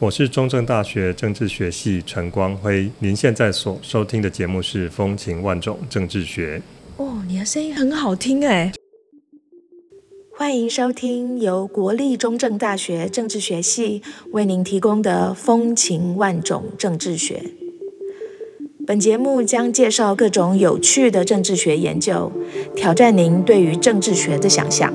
我是中正大学政治学系陈光辉。您现在所收听的节目是《风情万种政治学》。哦，你的声音很好听哎！欢迎收听由国立中正大学政治学系为您提供的《风情万种政治学》。本节目将介绍各种有趣的政治学研究，挑战您对于政治学的想象。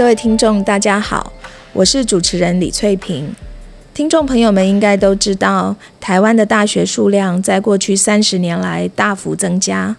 各位听众，大家好，我是主持人李翠萍。听众朋友们应该都知道，台湾的大学数量在过去三十年来大幅增加。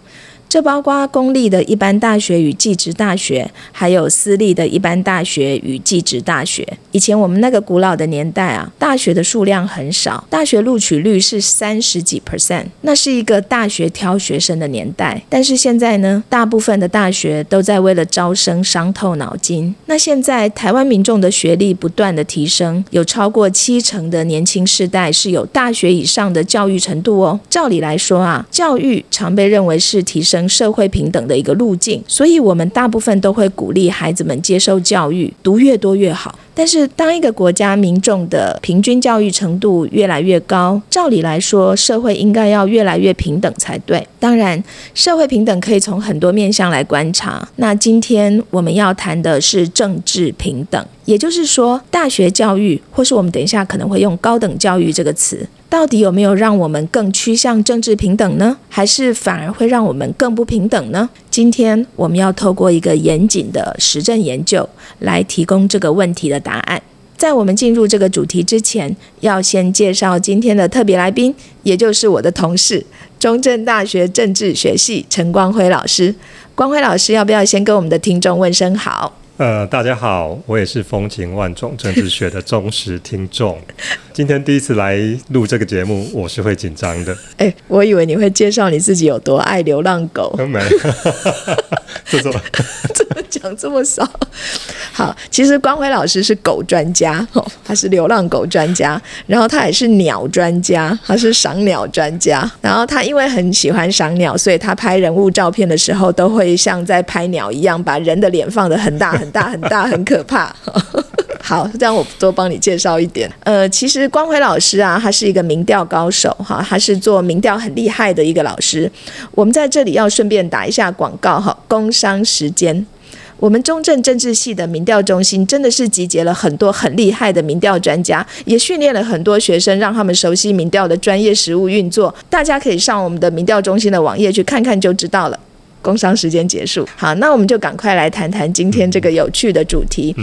这包括公立的一般大学与技职大学，还有私立的一般大学与技职大学。以前我们那个古老的年代啊，大学的数量很少，大学录取率是三十几 percent，那是一个大学挑学生的年代。但是现在呢，大部分的大学都在为了招生伤透脑筋。那现在台湾民众的学历不断的提升，有超过七成的年轻世代是有大学以上的教育程度哦。照理来说啊，教育常被认为是提升。社会平等的一个路径，所以我们大部分都会鼓励孩子们接受教育，读越多越好。但是，当一个国家民众的平均教育程度越来越高，照理来说，社会应该要越来越平等才对。当然，社会平等可以从很多面向来观察。那今天我们要谈的是政治平等，也就是说，大学教育，或是我们等一下可能会用高等教育这个词。到底有没有让我们更趋向政治平等呢？还是反而会让我们更不平等呢？今天我们要透过一个严谨的实证研究来提供这个问题的答案。在我们进入这个主题之前，要先介绍今天的特别来宾，也就是我的同事，中正大学政治学系陈光辉老师。光辉老师，要不要先跟我们的听众问声好？呃，大家好，我也是风情万种政治学的忠实听众。今天第一次来录这个节目，我是会紧张的。哎，我以为你会介绍你自己有多爱流浪狗。没，这怎么 怎么讲这么少？好，其实光辉老师是狗专家哦，他是流浪狗专家，然后他也是鸟专家，他是赏鸟专家。然后他因为很喜欢赏鸟，所以他拍人物照片的时候，都会像在拍鸟一样，把人的脸放得很大很大很大，很可怕。好，这样我多帮你介绍一点。呃，其实光辉老师啊，他是一个民调高手哈，他是做民调很厉害的一个老师。我们在这里要顺便打一下广告哈，工商时间。我们中正政治系的民调中心真的是集结了很多很厉害的民调专家，也训练了很多学生，让他们熟悉民调的专业实务运作。大家可以上我们的民调中心的网页去看看就知道了。工商时间结束，好，那我们就赶快来谈谈今天这个有趣的主题，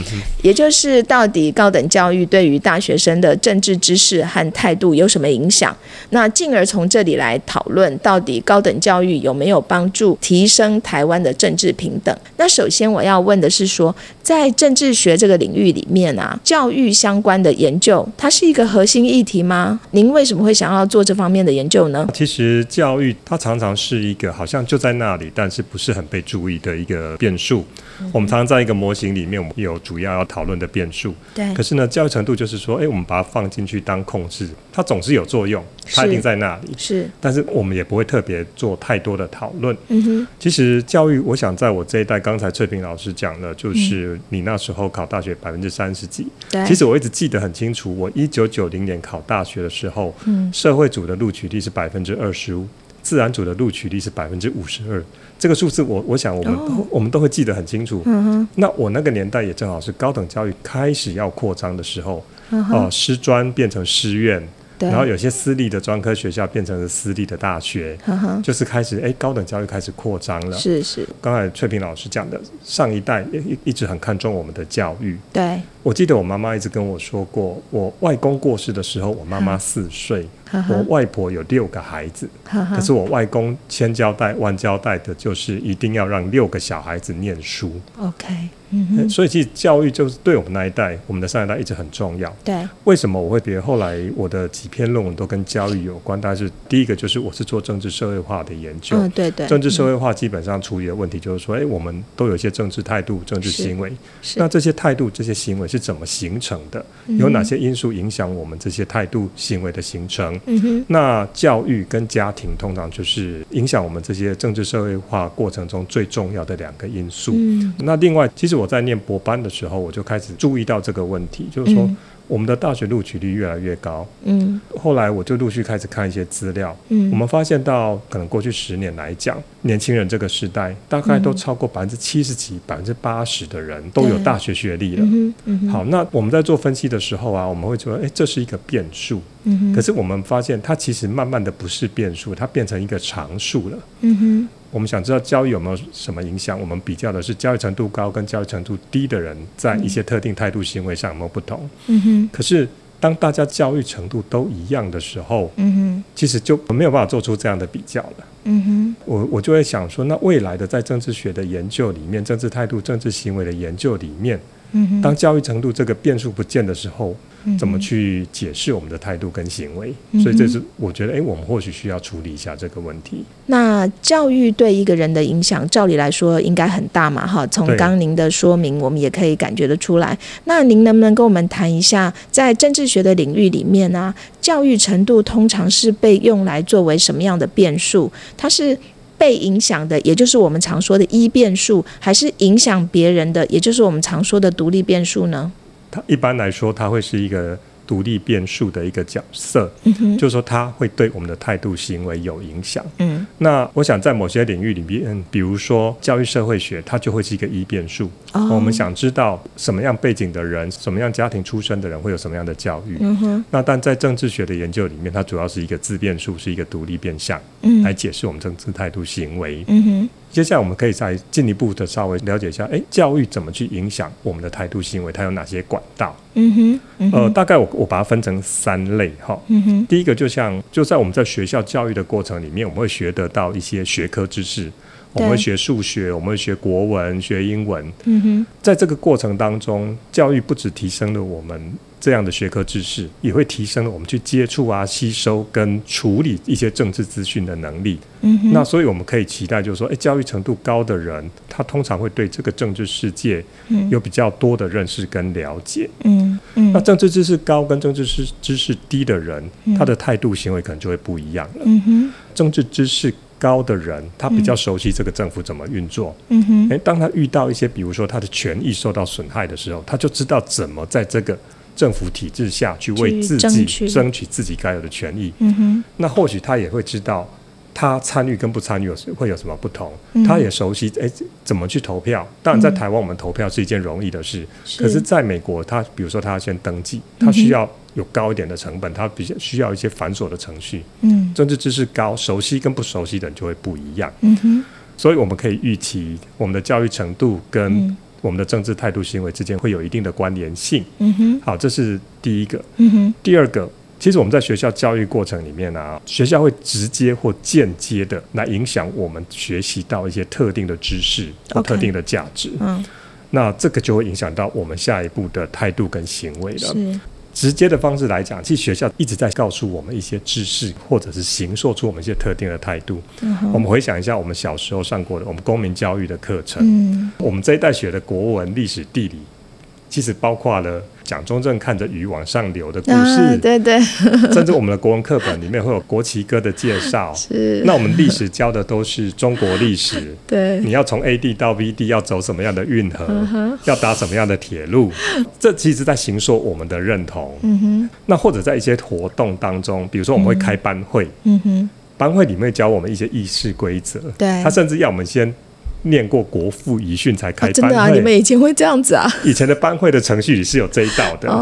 也就是到底高等教育对于大学生的政治知识和态度有什么影响？那进而从这里来讨论，到底高等教育有没有帮助提升台湾的政治平等？那首先我要问的是说，在政治学这个领域里面啊，教育相关的研究，它是一个核心议题吗？您为什么会想要做这方面的研究呢？其实教育它常常是一个好像就在那里，但是不是很被注意的一个变数。我们常常在一个模型里面，我们有主要要讨论的变数。对。可是呢，教育程度就是说，哎，我们把它放进去当控制，它总是有作用，它一定在那里。是。但是我们也不会特别做太多的讨论。嗯哼。其实教育，我想在我这一代，刚才翠萍老师讲的，就是你那时候考大学百分之三十几。对。其实我一直记得很清楚，我一九九零年考大学的时候，嗯，社会组的录取率是百分之二十五。自然组的录取率是百分之五十二，这个数字我我想我们都我们都会记得很清楚。那我那个年代也正好是高等教育开始要扩张的时候，哦，师专变成师院。然后有些私立的专科学校变成了私立的大学，就是开始哎高等教育开始扩张了。是是，刚才翠萍老师讲的，上一代一一直很看重我们的教育。对，我记得我妈妈一直跟我说过，我外公过世的时候，我妈妈四岁，我外婆有六个孩子，可是我外公千交代万交代的就是一定要让六个小孩子念书。OK。嗯，所以其实教育就是对我们那一代，我们的上一代一直很重要。对，为什么我会觉得后来我的几篇论文都跟教育有关？但是第一个就是我是做政治社会化的研究。嗯，对对。政治社会化基本上处理的问题就是说，哎，我们都有一些政治态度、政治行为。那这些态度、这些行为是怎么形成的？有哪些因素影响我们这些态度、行为的形成？嗯哼。那教育跟家庭通常就是影响我们这些政治社会化过程中最重要的两个因素。嗯。那另外，其实我在念博班。的时候，我就开始注意到这个问题，就是说我们的大学录取率越来越高。嗯，后来我就陆续开始看一些资料。嗯，我们发现到可能过去十年来讲，年轻人这个时代大概都超过百分之七十几、百分之八十的人都有大学学历了。嗯好，那我们在做分析的时候啊，我们会说，哎，这是一个变数。嗯可是我们发现，它其实慢慢的不是变数，它变成一个常数了。嗯哼。我们想知道教育有没有什么影响？我们比较的是教育程度高跟教育程度低的人在一些特定态度行为上有没有不同。嗯哼。可是当大家教育程度都一样的时候，嗯哼，其实就没有办法做出这样的比较了。嗯哼。我我就会想说，那未来的在政治学的研究里面，政治态度、政治行为的研究里面，嗯哼，当教育程度这个变数不见的时候。怎么去解释我们的态度跟行为？所以这是我觉得，哎，我们或许需要处理一下这个问题。那教育对一个人的影响，照理来说应该很大嘛？哈，从刚您的说明，我们也可以感觉得出来。那您能不能跟我们谈一下，在政治学的领域里面呢，教育程度通常是被用来作为什么样的变数？它是被影响的，也就是我们常说的一变数，还是影响别人的，也就是我们常说的独立变数呢？它一般来说，它会是一个。独立变数的一个角色，就是说它会对我们的态度行为有影响。嗯，那我想在某些领域里面，比如说教育社会学，它就会是一个一变数。我们想知道什么样背景的人，什么样家庭出身的人会有什么样的教育。嗯哼。那但在政治学的研究里面，它主要是一个自变数，是一个独立变相，来解释我们政治态度行为。嗯哼。接下来我们可以再进一步的稍微了解一下，哎，教育怎么去影响我们的态度行为？它有哪些管道？嗯哼，呃，大概我我把它分成三类哈。嗯哼，第一个就像就在我们在学校教育的过程里面，我们会学得到一些学科知识，我们会学数学，我们会学国文，学英文。嗯哼，在这个过程当中，教育不止提升了我们。这样的学科知识也会提升了我们去接触啊、吸收跟处理一些政治资讯的能力。嗯，那所以我们可以期待，就是说，哎，教育程度高的人，他通常会对这个政治世界有比较多的认识跟了解。嗯嗯，那政治知识高跟政治知知识低的人，他的态度行为可能就会不一样了。嗯哼，政治知识高的人，他比较熟悉这个政府怎么运作。嗯哼，哎，当他遇到一些，比如说他的权益受到损害的时候，他就知道怎么在这个。政府体制下去为自己争取自己该有的权益，嗯哼那或许他也会知道，他参与跟不参与有会有什么不同。他也熟悉哎怎么去投票。当然，在台湾我们投票是一件容易的事，可是在美国，他比如说他要先登记，他需要有高一点的成本，他比较需要一些繁琐的程序。嗯，政治知识高，熟悉跟不熟悉的人就会不一样。嗯哼，所以我们可以预期我们的教育程度跟。我们的政治态度行为之间会有一定的关联性。嗯哼，好，这是第一个。嗯哼，第二个，其实我们在学校教育过程里面啊，学校会直接或间接的来影响我们学习到一些特定的知识或特定的价值。嗯，那这个就会影响到我们下一步的态度跟行为了。是。直接的方式来讲，其实学校一直在告诉我们一些知识，或者是形塑出我们一些特定的态度。我们回想一下，我们小时候上过的我们公民教育的课程，我们这一代学的国文、历史、地理。其实包括了蒋中正看着鱼往上流的故事，对对，甚至我们的国文课本里面会有国旗歌的介绍。是，那我们历史教的都是中国历史。对，你要从 A 地到 B 地要走什么样的运河，要搭什么样的铁路，这其实在形塑我们的认同。嗯哼，那或者在一些活动当中，比如说我们会开班会，嗯哼，班会里面教我们一些议事规则。对，他甚至要我们先。念过国父遗训才开班会，真的啊？你们以前会这样子啊？以前的班会的程序里是有这一道的。哦，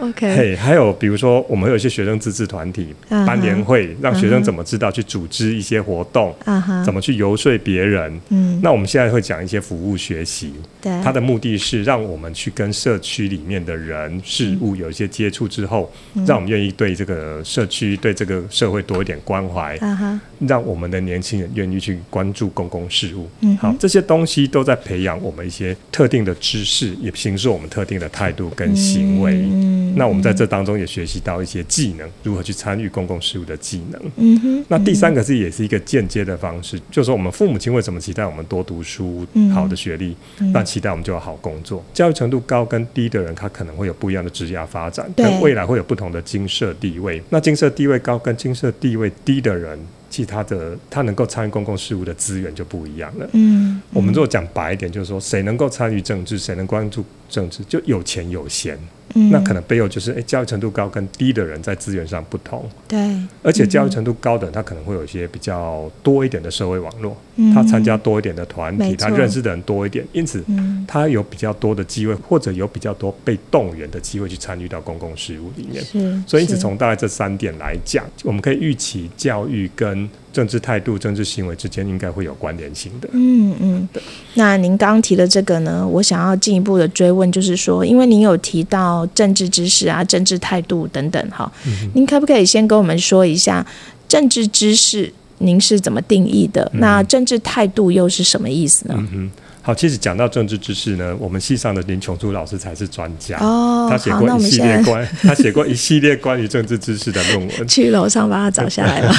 哦，OK，嘿，还有比如说，我们有一些学生自治团体、班联会，让学生怎么知道去组织一些活动，啊哈，怎么去游说别人。嗯，那我们现在会讲一些服务学习，对，它的目的是让我们去跟社区里面的人事物有一些接触之后，嗯。让我们愿意对这个社区、对这个社会多一点关怀，啊哈，让我们的年轻人愿意去关注公共事务。嗯好，这些东西都在培养我们一些特定的知识，也形塑我们特定的态度跟行为。嗯，那我们在这当中也学习到一些技能，如何去参与公共事务的技能。嗯哼，那第三个是也是一个间接的方式，就是说我们父母亲为什么期待我们多读书、嗯好的学历，那期待我们就有好工作。教育程度高跟低的人，他可能会有不一样的职业发展，对跟未来会有不同的经社地位。那经社地位高跟经社地位低的人，其他的他能够参与公共事务的资源就不一样了。嗯，我们如果讲白一点，就是说谁能够参与政治，谁能关注政治，就有钱有闲。嗯，那可能背后就是，诶，教育程度高跟低的人在资源上不同，对，而且教育程度高的人，他可能会有一些比较多一点的社会网络，嗯。他参加多一点的团体，他认识的人多一点，因此嗯，他有比较多的机会，或者有比较多被动员的机会去参与到公共事务里面。是，所以，因此从大概这三点来讲，我们可以预期教育跟政治态度、政治行为之间应该会有关联性的。嗯嗯，那您刚刚提的这个呢，我想要进一步的追问，就是说，因为您有提到政治知识啊、政治态度等等，哈，您可不可以先跟我们说一下政治知识您是怎么定义的？那政治态度又是什么意思呢？嗯哼，好，其实讲到政治知识呢，我们系上的林琼珠老师才是专家。哦，他写过一系。列关，他写过一系列关于政治知识的论文 去楼上把它找下来吧。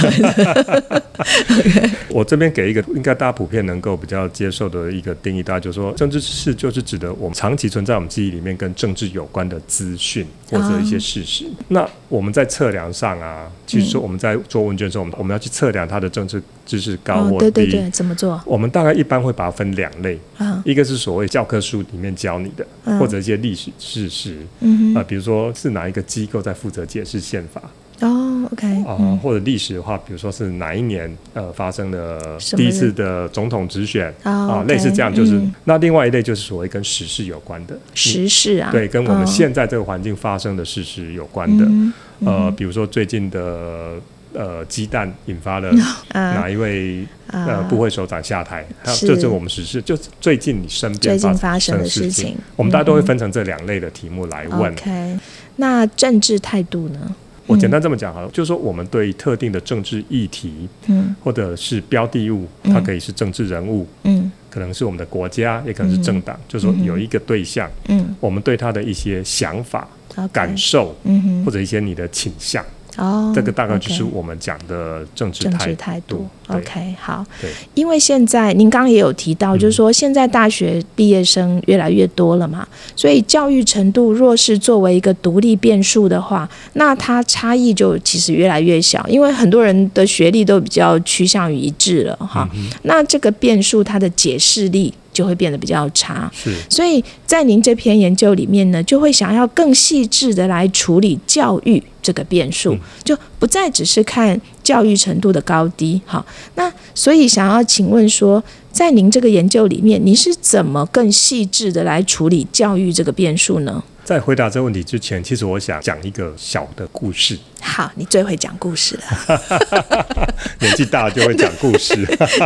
我这边给一个应该大家普遍能够比较接受的一个定义，大家就说政治知识就是指的我们长期存在我们记忆里面跟政治有关的资讯或者一些事实。那我们在测量上啊，其实说我们在做问卷的时候，我们我们要去测量它的政治知识高哦，或低。对对对，怎么做我们大概一般会把它分两类，啊？一个是所谓教科书里面教你的，嗯。或者一些历史事实，嗯啊、比如说是哪一个机构在负责解释宪法，哦，OK，啊、嗯。或者历史的话，比如说是哪一年呃发生了第一次的总统直选。哦啊、类似这样，就是、嗯。那另外一类就是所谓跟时事有关的，时事啊，对，跟我们哦现在这个环境发生的事实有关的，嗯呃，比如说最近的呃鸡蛋引发了 啊。哪一位呃啊部会首长下台，还有这就是我们实事，就最近你身边最近发生的的事情，我们大家都会分成这两类的题目来问。OK，那政治态度呢？我简单这么讲好了，就是说我们对特定的政治议题嗯。或者是标的物，嗯。它可以是政治人物，嗯。可能是我们的国家，也可能是政党，就是说有一个对象，嗯。我们对他的一些想法、感受嗯哼，或者一些你的倾向，哦，这个大概就是我们讲的政治态政治态度。OK，好。对，因为现在您刚刚也有提到，嗯。就是说现在大学毕业生越来越多了嘛，所以教育程度若是作为一个独立变数的话，那它差异就其实越来越小，因为很多人的学历都比较趋向于一致了哈。嗯那这个变数它的解释力就会变得比较差。是所以在您这篇研究里面呢，就会想要更细致的来处理教育这个变数，嗯就不再只是看教育程度的高低。好，那所以想要请问说，在您这个研究里面，你是怎么更细致的来处理教育这个变数呢？在回答这个问题之前，其实我想讲一个小的故事。好，你最会讲故事了，年纪大了就会讲故事。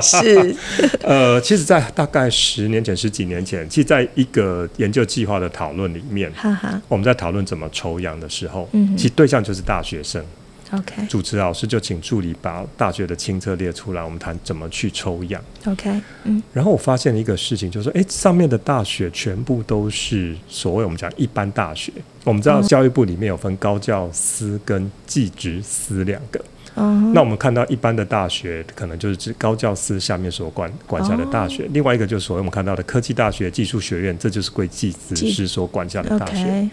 是，呃，其实，在大概十年前、十几年前，其实在一个研究计划的讨论里面，哈哈我们在讨论怎么抽样的时候，嗯其实对象就是大学生。，OK 主持老师就请助理把大学的清册列出来，我们谈怎么去抽样。OK，嗯然后我发现了一个事情，就是说，诶，上面的大学全部都是所谓我们讲一般大学。我们知道教育部里面有分高教司跟技职司两个。嗯那我们看到一般的大学，可能就是指高教司下面所管管辖的大学；另外一个就是所谓我们看到的科技大学、技术学院，这就是归技职师所管辖的大学。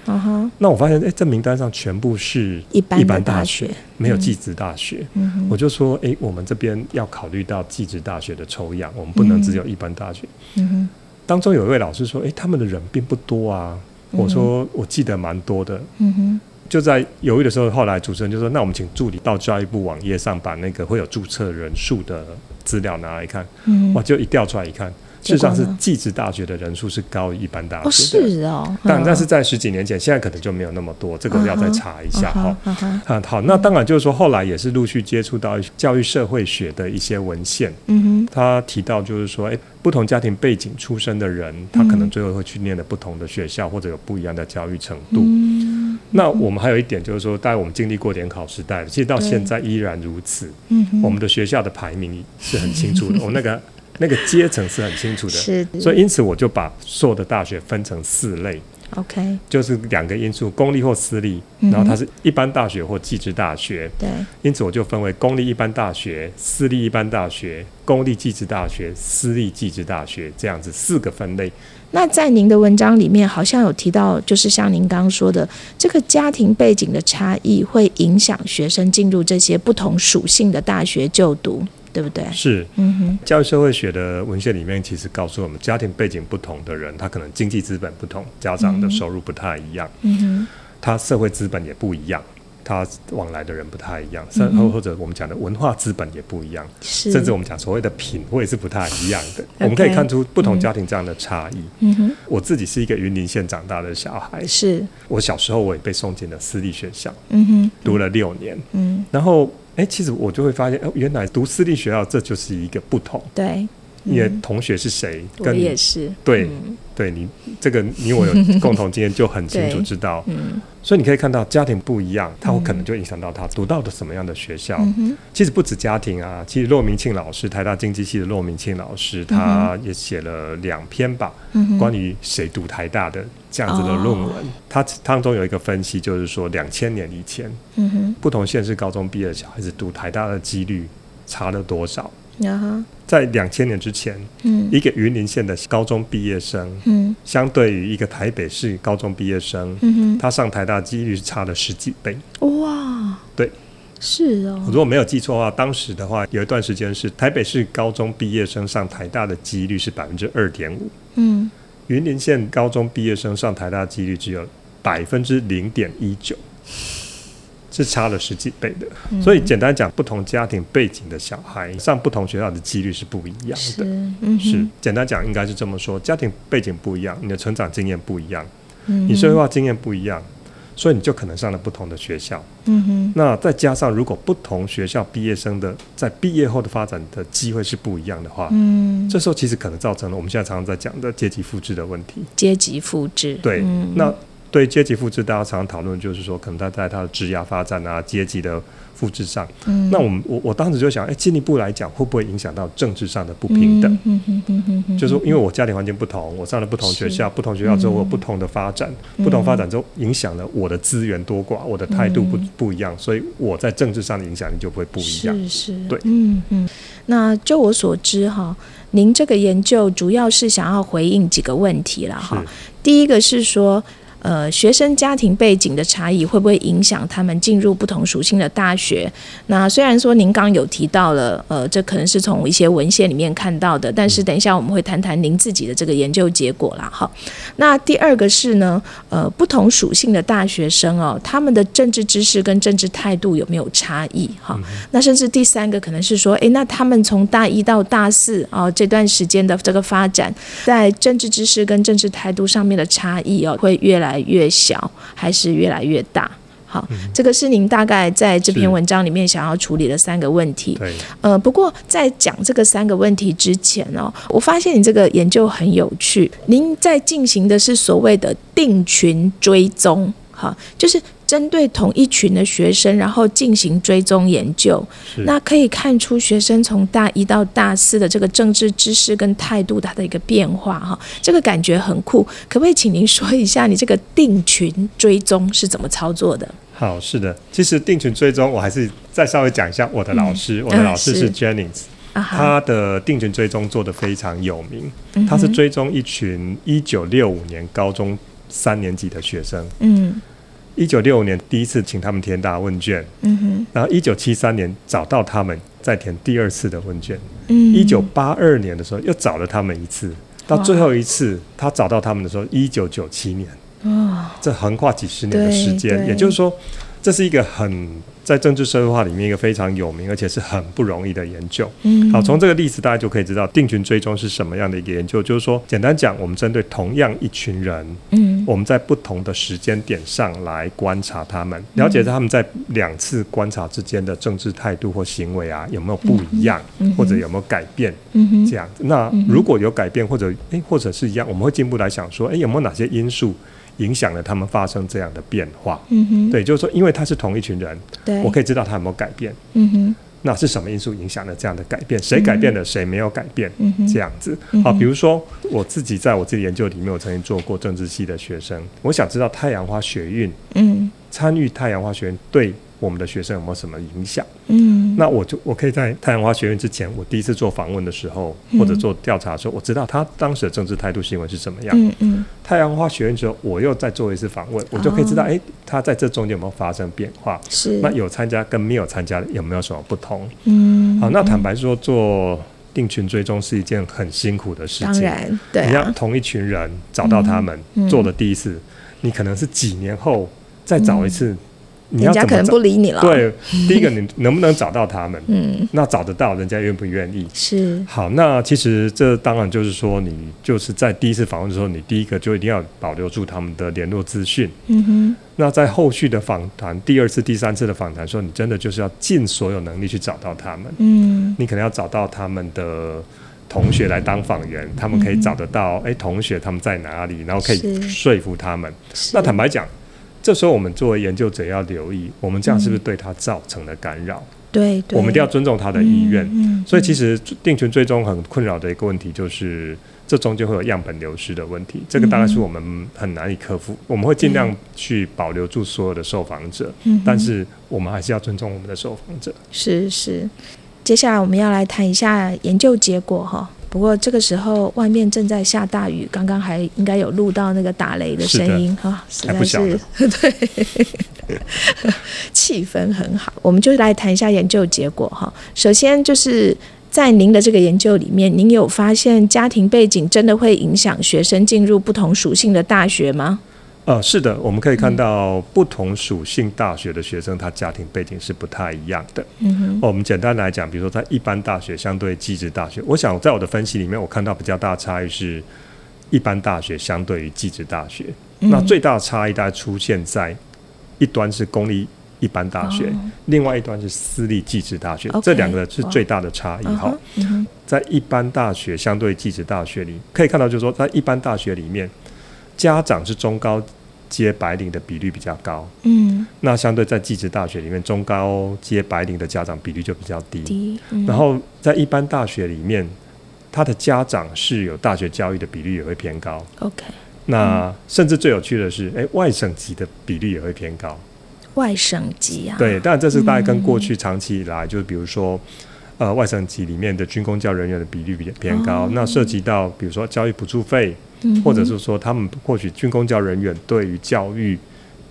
那我发现，诶，这名单上全部是一般大大学学，没有技职大学。嗯，我就说，诶，我们这边要考虑到技职大学的抽样，我们不能只有一般大学。嗯哼，当中有一位老师说，诶，他们的人并不多啊。我说，我记得蛮多的。嗯哼，就在犹豫的时候，后来主持人就说：“那我们请助理到教育部网页上把那个会有注册人数的资料拿来看。”嗯哇，就一调出来一看，事实上是结果呢技职大学的人数是高于一般大哦，学的。是哦，但但是嗯在十几年前，现在可能就没有那么多，这个要再查一下哈。啊，好，那当然就是说，后来也是陆续接触到教育社会学的一些文献，嗯哼他提到就是说，哎，不同家庭背景出身的人，他可能最后会去念的不同的学校，或者有不一样的教育程度。嗯那我们还有一点就是说，当然我们经历过联考时代，其实到现在依然如此。嗯哼，我们的学校的排名是很清楚的，我们那个那个阶层是很清楚的。是，所以因此我就把所有的大学分成四类，OK，就是两个因素，公立或私立，然后它是一般大学或技职大学。对，因此我就分为公立一般大学、私立一般大学、公立技职大学、私立技职大学这样子四个分类。那在您的文章里面，好像有提到，就是像您刚刚说的，这个家庭背景的差异会影响学生进入这些不同属性的大学就读，对不对？是。嗯哼，教育社会学的文献里面，其实告诉我们，家庭背景不同的人，他可能经济资本不同，家长的收入不太一样，嗯哼，他社会资本也不一样，他往来的人不太一样，甚嗯或者我们讲的文化资本也不一样，甚至我们讲所谓的品味是不太一样的。我们可以看出不同家庭这样的差异。嗯哼，我自己是一个云林县长大的小孩，是，我小时候我也被送进了私立学校，嗯哼，读了六年，嗯，然后。哎，其实我就会发现，哦，原来读私立学校这就是一个不同，对，因为嗯。同学是谁，我跟你也是，对嗯。对你这个你我有 共同经验，就很清楚知道。嗯。所以你可以看到家庭不一样，他会可能就影响到他读到的什么样的学校。嗯哼，其实不止家庭啊，其实骆明庆老师，台大经济系的骆明庆老师，他也写了两篇吧，嗯，关于谁读台大的这样子的论文。他当中有一个分析，就是说两千年以前，嗯哼，不同县市高中毕业的小孩子读台大的几率差了多少？在两千年之前，嗯。一个云林县的高中毕业生，嗯。相对于一个台北市高中毕业生，嗯他上台大几率是差了十几倍。哇，对，是哦，如果没有记错的话，当时的话有一段时间是台北市高中毕业生上台大的几率是百分之二点五，嗯。云林县高中毕业生上台大几率只有百分之零点一九，是差了十几倍的。嗯所以简单讲，不同家庭背景的小孩上不同学校的几率是不一样是，的。嗯是，简单讲应该是这么说：家庭背景不一样，你的成长经验不一样，嗯你社会化经验不一样，所以你就可能上了不同的学校。嗯哼，那再加上，如果不同学校毕业生的在毕业后的发展的机会是不一样的话，嗯，这时候其实可能造成了我们现在常常在讲的阶级复制的问题。阶级复制，对，嗯那对阶级复制，大家常常讨论就是说，可能他在他的职涯发展啊、阶级的复制上，嗯那我们我我当时就想，哎，进一步来讲，会不会影响到政治上的不平等？，嗯哼哼哼哼就是说因为我家庭环境不同，我上了不同学校，不同学校之后我有不同的发展，嗯不同发展之后影响了我的资源多寡，我的态度不、嗯不一样，所以我在政治上的影响力就不会不一样。是是，对嗯嗯。那就我所知哈，您这个研究主要是想要回应几个问题了哈是。第一个是说。呃，学生家庭背景的差异会不会影响他们进入不同属性的大学？那虽然说您刚有提到了，呃，这可能是从一些文献里面看到的，但是等一下我们会谈谈您自己的这个研究结果啦。哈，那第二个是呢，呃，不同属性的大学生哦，他们的政治知识跟政治态度有没有差异？哈，那甚至第三个可能是说，诶，那他们从大一到大四哦这段时间的这个发展，在政治知识跟政治态度上面的差异哦，会越来越小，还是越来越大？好，这个是您大概在这篇文章里面想要处理的三个问题。对，呃，不过在讲这个三个问题之前哦，我发现你这个研究很有趣。您在进行的是所谓的定群追踪，哈，就是针对同一群的学生，然后进行追踪研究。那可以看出学生从大一到大四的这个政治知识跟态度它的一个变化，哈，这个感觉很酷。可不可以请您说一下，你这个定群追踪是怎么操作的？好，是的。其实定群追踪，我还是再稍微讲一下我的老师，我的老师是 Jennings，、他的定群追踪做得非常有名，他是追踪一群一九六五年高中三年级的学生。嗯一九六五年第一次请他们填答问卷，嗯哼。然后一九七三年找到他们再填第二次的问卷，嗯，一九八二年的时候又找了他们一次，到最后一次他找到他们的时候，一九九七年，哦，这横跨几十年的时间，也就是说，这是一个很在政治社会化里面一个非常有名，而且是很不容易的研究。嗯，好，从这个例子大家就可以知道定群追踪是什么样的一个研究。就是说，简单讲，我们针对同样一群人，嗯我们在不同的时间点上来观察他们，了解他们在两次观察之间的政治态度或行为啊有没有不一样，或者有没有改变。嗯哼，这样子。那如果有改变或者诶或者是一样，我们会进一步来想说，诶有没有哪些因素影响了他们发生这样的变化？嗯哼，对，就是说，因为他是同一群人，对，我可以知道他有没有改变。嗯哼，那是什么因素影响了这样的改变？谁改变了，谁没有改变？这样子。好，比如说我自己在我自己研究里面，我曾经做过政治系的学生，我想知道太阳花学运嗯参与太阳花学运对我们的学生有没有什么影响？嗯那我就我可以在太阳花学院之前，我第一次做访问的时候，嗯或者做调查的时候，我知道他当时的政治态度行为是怎么样。嗯嗯太阳花学院之后，我又再做一次访问，我就可以知道，哦哎、他在这中间有没有发生变化？是，那有参加跟没有参加的有没有什么不同？嗯好，那坦白说，做定群追踪是一件很辛苦的事情。当然对你要啊，同一群人找到他们、嗯做的第一次，你可能是几年后再找一次，你人家可能？不理你了，，对，第一个你能不能找到他们？嗯那找得到，人家愿不愿意？是，好，那其实这当然就是说，你就是在第一次访问的时候，你第一个就一定要保留住他们的联络资讯。嗯哼，那在后续的访谈，第二次、第三次的访谈的时候，你真的就是要尽所有能力去找到他们。嗯你可能要找到他们的同学来当访员，他们可以找得到，哎、同学他们在哪里，然后可以说服他们。那坦白讲，这时候我们作为研究者要留意，我们这样是不是对他造成了干扰？对对，我们一定要尊重他的意愿。嗯，嗯所以其实定群追踪很困扰的一个问题就是，这中间会有样本流失的问题，这个大概是我们很难以克服。我们会尽量去保留住所有的受访者，嗯但是我们还是要尊重我们的受访者。是是，接下来我们要来谈一下研究结果哈。不过这个时候外面正在下大雨，刚刚还应该有录到那个打雷的声音哈，实在是 对，气氛很好。我们就来谈一下研究结果哈。首先就是在您的这个研究里面，您有发现家庭背景真的会影响学生进入不同属性的大学吗？呃，是的，我们可以看到不同属性大学的学生，他家庭背景是不太一样的。嗯哼，我们简单来讲，比如说在一般大学相对技职大学，我想在我的分析里面，我看到比较大的差异是一般大学相对于技职大学。嗯那最大的差异大概出现在一端是公立一般大学，哦另外一端是私立技职大学这两个是最大的差异哈。在一般大学相对技职大学里，可以看到就是说，在一般大学里面，家长是中高阶白领的比率比较高。嗯，那相对在技职大学里面，中高阶白领的家长比率就比较低。低，嗯然后在一般大学里面，他的家长是有大学教育的比率也会偏高。OK，那甚至最有趣的是，诶，外省籍的比率也会偏高。外省籍啊，对，但这是大概跟过去长期以来，就是比如说。呃，外省籍里面的军工教人员的比率比偏高，哦那涉及到比如说教育补助费，嗯或者是说他们或许军工教人员对于教育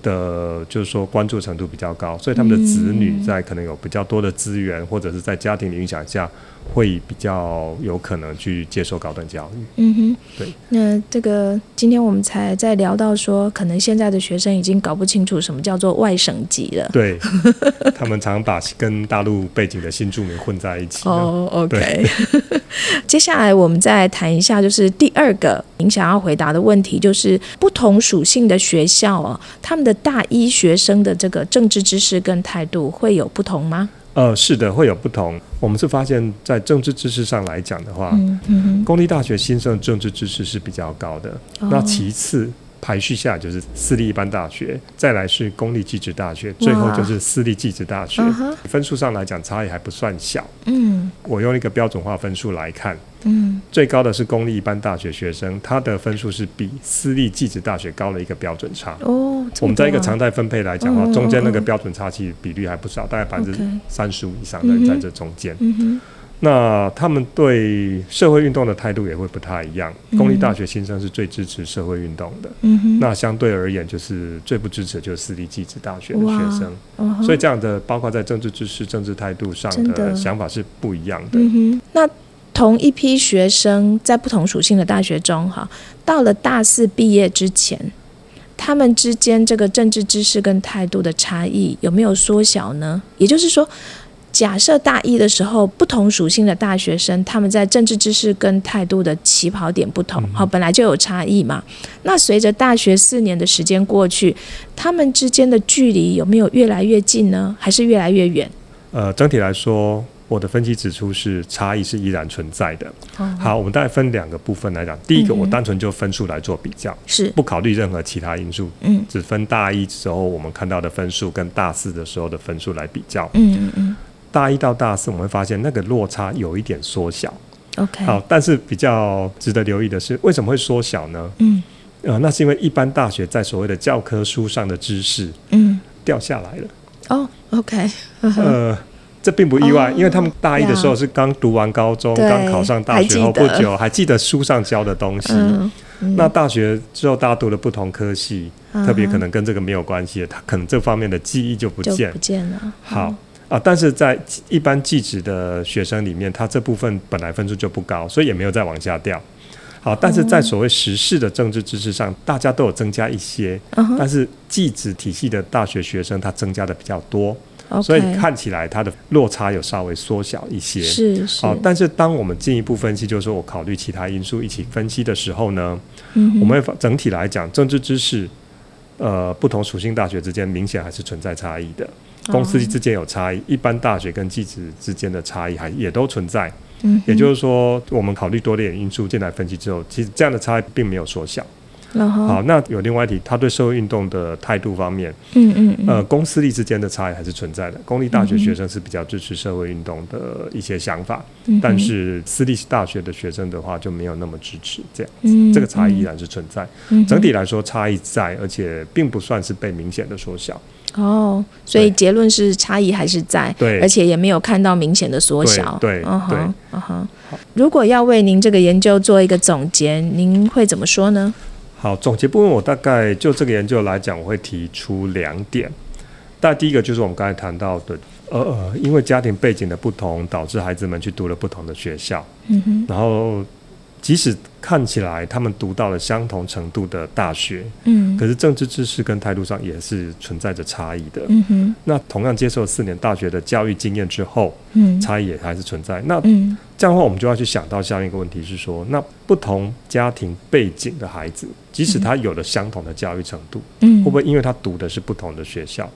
的，就是说关注程度比较高，所以他们的子女嗯在可能有比较多的资源，或者是在家庭的影响下，会比较有可能去接受高等教育。嗯哼，对。那这个今天我们才在聊到说，可能现在的学生已经搞不清楚什么叫做外省籍了。对，他们常把跟大陆背景的新住民混在一起。哦，OK。接下来我们再谈一下，就是第二个您想要回答的问题，就是不同属性的学校哦，他们的大一学生的这个政治知识跟态度会有不同吗？呃，是的，会有不同。我们是发现，在政治知识上来讲的话，嗯嗯，公立大学新生政治知识是比较高的。哦那其次排序下就是私立一般大学，再来是公立技职大学，最后就是私立技职大学。分数上来讲，差异还不算小。嗯。我用一个标准化分数来看，嗯。最高的是公立一般大学学生，他的分数是比私立技职大学高了一个标准差。哦，我们在一个常态分配来讲的话，中间那个嗯标准差其实比率还不少，大概百分之三十五以上的人在这中间。嗯哼，那他们对社会运动的态度也会不太一样。嗯公立大学新生是最支持社会运动的，那相对而言就是最不支持的就是私立技职大学的学生。所以这样的，包括在政治知识、政治态度上真的的想法是不一样的。那同一批学生在不同属性的大学中，哈，到了大四毕业之前，他们之间这个政治知识跟态度的差异有没有缩小呢？也就是说，假设大一的时候，不同属性的大学生，他们在政治知识跟态度的起跑点不同，好，本来就有差异嘛。那随着大学四年的时间过去，他们之间的距离有没有越来越近呢？还是越来越远？呃，整体来说。我的分析指出是差异是依然存在的。好，我们大概分两个部分来讲。第一个，我单纯就分数来做比较，是不考虑任何其他因素，嗯，只分大一时候我们看到的分数跟大四的时候的分数来比较。嗯嗯嗯。大一到大四，我们会发现那个落差有一点缩小。OK。好，但是比较值得留意的是，为什么会缩小呢？嗯，呃，那是因为一般大学在所谓的教科书上的知识，嗯，掉下来了。哦，OK。呃。这并不意外，因为他们大一的时候是刚读完高中，刚考上大学后不久，还记得书上教的东西。那大学之后，大家读了不同科系，特别可能跟这个没有关系的，他可能这方面的记忆就不见，不见了。好啊，但是在一般技职的学生里面，他这部分本来分数就不高，所以也没有再往下掉。好，但是在所谓时事的政治知识上，大家都有增加一些，但是技职体系的大学学生，他增加的比较多。所以看起来它的落差有稍微缩小一些，是是。好，但是当我们进一步分析，就是说我考虑其他因素一起分析的时候呢，嗯，我们会整体来讲，政治知识，呃，不同属性大学之间明显还是存在差异的，公司之间有差异，一般大学跟技职之间的差异还也都存在。嗯，也就是说，我们考虑多点因素进来分析之后，其实这样的差异并没有缩小。好，那有另外一题，他对社会运动的态度方面，嗯嗯，呃，公私立之间的差异还是存在的。公立大学学生是比较支持社会运动的一些想法，但是私立大学的学生的话就没有那么支持这样子，这个差异依然是存在。整体来说差异在，而且并不算是被明显的缩小。哦，所以结论是差异还是在，对，而且也没有看到明显的缩小。对，嗯哼，嗯哼。如果要为您这个研究做一个总结，您会怎么说呢？好，总结部分我大概就这个研究来讲，我会提出两点。但第一个就是我们刚才谈到的，呃呃，因为家庭背景的不同，导致孩子们去读了不同的学校。嗯哼，然后。即使看起来他们读到了相同程度的大学，嗯，可是政治知识跟态度上也是存在着差异的。嗯哼，那同样接受四年大学的教育经验之后，嗯，差异也还是存在。那这样的话，我们就要去想到下面一个问题是说，那不同家庭背景的孩子，即使他有了相同的教育程度，嗯，会不会因为他读的是不同的学校？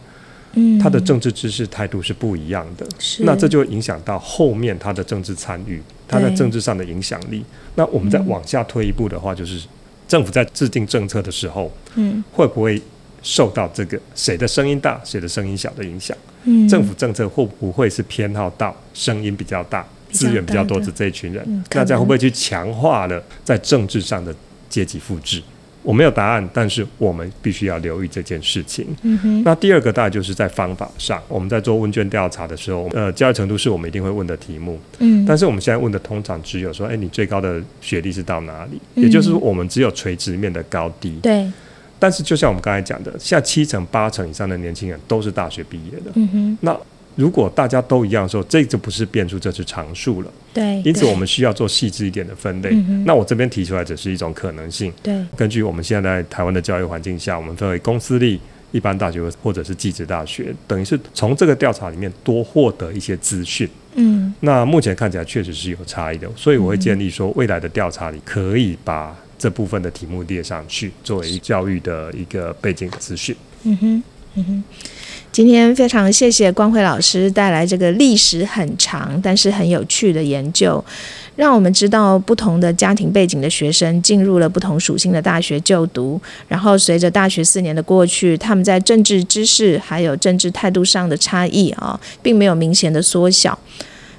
他的政治知识态度是不一样的，那这就影响到后面他的政治参与，他在政治上的影响力。那我们再往下推一步的话，就是政府在制定政策的时候，嗯，会不会受到这个谁的声音大，谁的声音小的影响？嗯，政府政策会不会是偏好到声音比较大、资源比较多的。这一群人？那这样会不会去强化了在政治上的阶级复制？我没有答案，但是我们必须要留意这件事情。那第二个大概就是在方法上，我们在做问卷调查的时候，呃，教育程度是我们一定会问的题目。嗯，但是我们现在问的通常只有说，哎，你最高的学历是到哪里？也就是说，我们只有垂直面的高低。对。但是就像我们刚才讲的，现在七成八成以上的年轻人都是大学毕业的。嗯哼。那如果大家都一样的时候，这就不是变数这是常数了。对，因此我们需要做细致一点的分类。那我这边提出来只是一种可能性。对，根据我们现在在台湾的教育环境下，我们分为公私立、一般大学或者是技职大学，等于是从这个调查里面多获得一些资讯。嗯，那目前看起来确实是有差异的，所以我会建议说，未来的调查里可以把这部分的题目列上去，作为教育的一个背景资讯。嗯哼，今天非常谢谢光辉老师带来这个历史很长但是很有趣的研究，让我们知道不同的家庭背景的学生进入了不同属性的大学就读，然后随着大学四年的过去，他们在政治知识还有政治态度上的差异啊，并没有明显的缩小。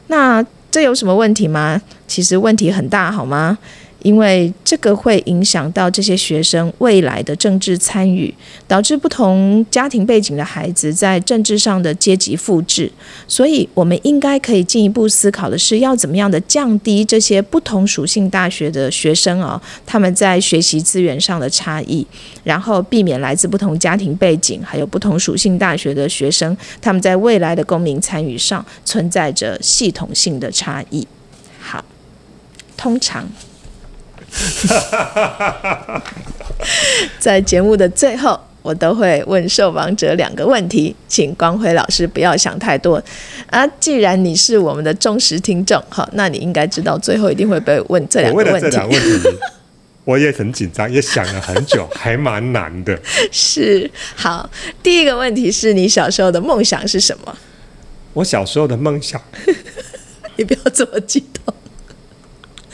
那这有什么问题吗？其实问题很大，好吗？因为这个会影响到这些学生未来的政治参与，导致不同家庭背景的孩子在政治上的阶级复制。所以，我们应该可以进一步思考的是，要怎么样的降低这些不同属性大学的学生啊，他们在学习资源上的差异，然后避免来自不同家庭背景还有不同属性大学的学生，他们在未来的公民参与上存在着系统性的差异。好，通常。在节目的最后，我都会问受访者两个问题，请光辉老师不要想太多啊。既然你是我们的忠实听众，好，那你应该知道最后一定会被问这两个问题。两个问题，我也很紧张，也想了很久，还蛮难的。是好，第一个问题是你小时候的梦想是什么？我小时候的梦想，你不要这么激动。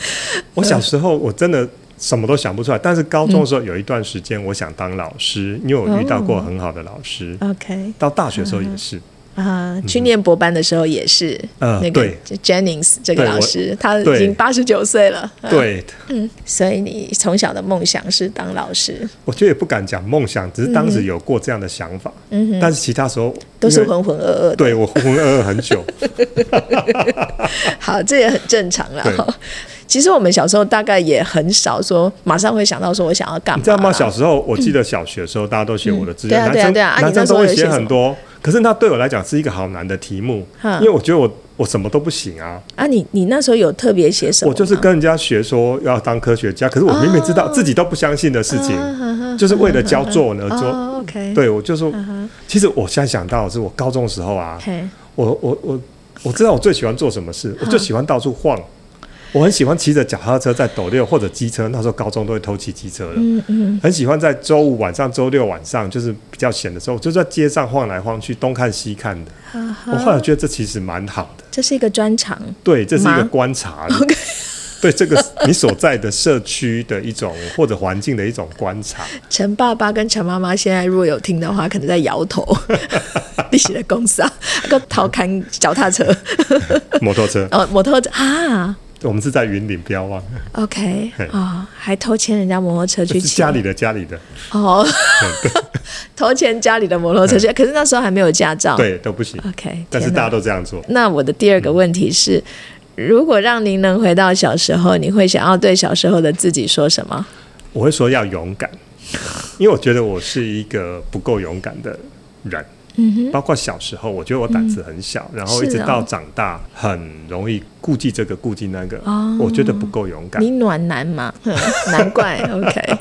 我小时候我真的什么都想不出来，但是高中的时候有一段时间，我想当老师，因为我遇到过很好的老师。OK，到大学的时候也是。啊，去念博班的时候也是，嗯那个 Jennings 这个老师，他已经八十九岁了。对，嗯，所以你从小的梦想是当老师？我觉得也不敢讲梦想，只是当时有过这样的想法。嗯但是其他时候都是浑浑噩噩的。对我浑浑噩噩很久。好，这也很正常了。其实我们小时候大概也很少说马上会想到说我想要干嘛。你知道吗？小时候我记得小学的时候大家都写我的志愿，男生男生都会写很多。可是那对我来讲是一个好难的题目，因为我觉得我我什么都不行啊。啊，你你那时候有特别写什么？我就是跟人家学说要当科学家，可是我明明知道自己都不相信的事情，就是为了教作而做。OK，对我就说，其实我现在想到是我高中的时候啊，我我我我知道我最喜欢做什么事，我就喜欢到处晃。我很喜欢骑着脚踏车在斗六或者机车，那时候高中都会偷骑机车的。嗯嗯，很喜欢在周五晚上、周六晚上，就是比较闲的时候，就在街上晃来晃去，东看西看的。我后来觉得这其实蛮好的。这是一个专长。对，这是一个观察。对这个你所在的社区的一种或者环境的一种观察。陈爸爸跟陈妈妈现在如果有听的话，可能在摇头。利息的公司啊，个逃开脚踏车、摩托车哦，摩托车啊。我们是在云顶标望。OK，啊，还偷牵人家摩托车去骑。家里的家里的。哦。偷牵家里的摩托车去，可是那时候还没有驾照。对，都不行。OK，但是大家都这样做。那我的第二个问题是，如果让您能回到小时候，你会想要对小时候的自己说什么？我会说要勇敢，因为我觉得我是一个不够勇敢的人。嗯包括小时候，我觉得我胆子很小，然后一直到长大，很容易顾忌这个顾忌那个，我觉得不够勇敢。你暖男嘛，难怪。OK，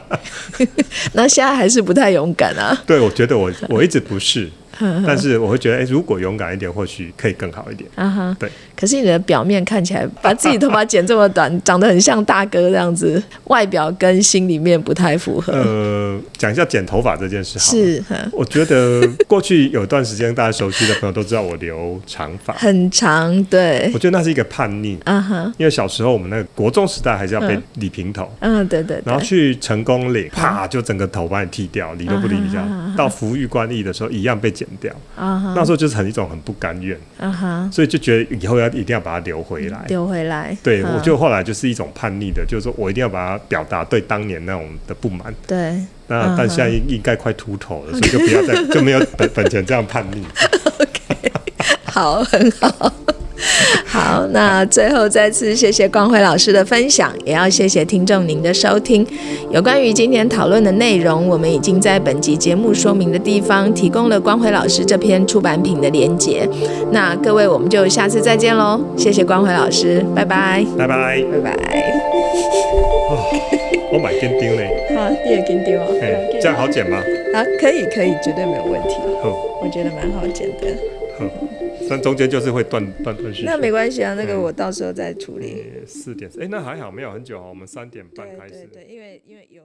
那现在还是不太勇敢啊。对，我觉得我我一直不是。但是我会觉得，哎，如果勇敢一点，或许可以更好一点。啊哈，对。可是你的表面看起来，把自己头发剪这么短，长得很像大哥这样子，外表跟心里面不太符合。呃，讲一下剪头发这件事好。是，我觉得过去有段时间，大家熟悉的朋友都知道我留长发，很长。对，我觉得那是一个叛逆。啊哈，因为小时候我们那个国中时代还是要被理平头。嗯，对对。然后去成功领，啪就整个头把你剃掉，理都不理一下。到服役官役的时候，一样被剪。剪掉，那时候就是很一种很不甘愿，所以就觉得以后要一定要把它留回来，留回来。对，我就后来就是一种叛逆的，就是说我一定要把它表达对当年那种的不满。对，那但现在应该快秃头了，所以就不要再就没有本本钱这样叛逆。OK，好，很好。好，那最后再次谢谢光辉老师的分享，也要谢谢听众您的收听。有关于今天讨论的内容，我们已经在本集节目说明的地方提供了光辉老师这篇出版品的连结。那各位，我们就下次再见喽！谢谢光辉老师，拜拜，拜拜，拜拜。我买跟丢嘞？好，你也跟丢啊？这样好剪吗？啊，可以，可以，绝对没有问题。我觉得蛮好剪的。但中间就是会断断断续续。那没关系啊，那个我到时候再处理。四点，哎，那还好，没有很久哦，我们三点半开始。对对对，因为因为有